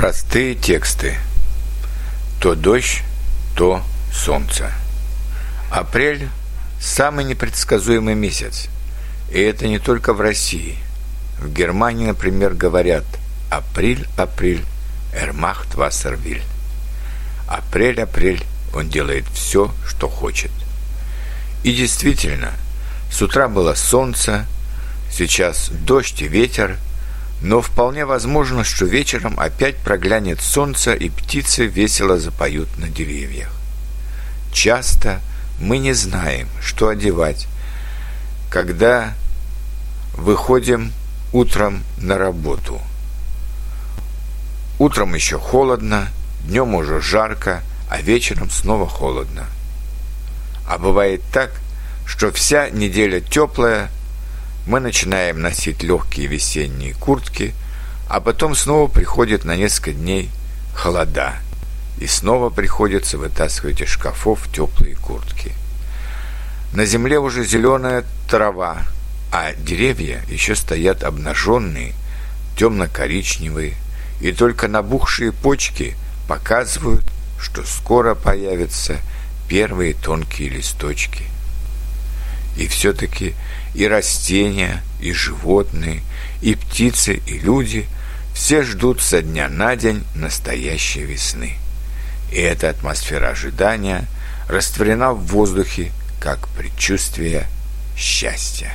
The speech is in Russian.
Простые тексты. То дождь, то солнце. Апрель – самый непредсказуемый месяц. И это не только в России. В Германии, например, говорят «Апрель, апрель, эрмахт вассервиль». Апрель, апрель, он делает все, что хочет. И действительно, с утра было солнце, сейчас дождь и ветер – но вполне возможно, что вечером опять проглянет солнце, и птицы весело запоют на деревьях. Часто мы не знаем, что одевать, когда выходим утром на работу. Утром еще холодно, днем уже жарко, а вечером снова холодно. А бывает так, что вся неделя теплая, мы начинаем носить легкие весенние куртки, а потом снова приходит на несколько дней холода, и снова приходится вытаскивать из шкафов теплые куртки. На земле уже зеленая трава, а деревья еще стоят обнаженные, темно-коричневые, и только набухшие почки показывают, что скоро появятся первые тонкие листочки. И все-таки и растения, и животные, и птицы, и люди все ждут со дня на день настоящей весны. И эта атмосфера ожидания растворена в воздухе, как предчувствие счастья.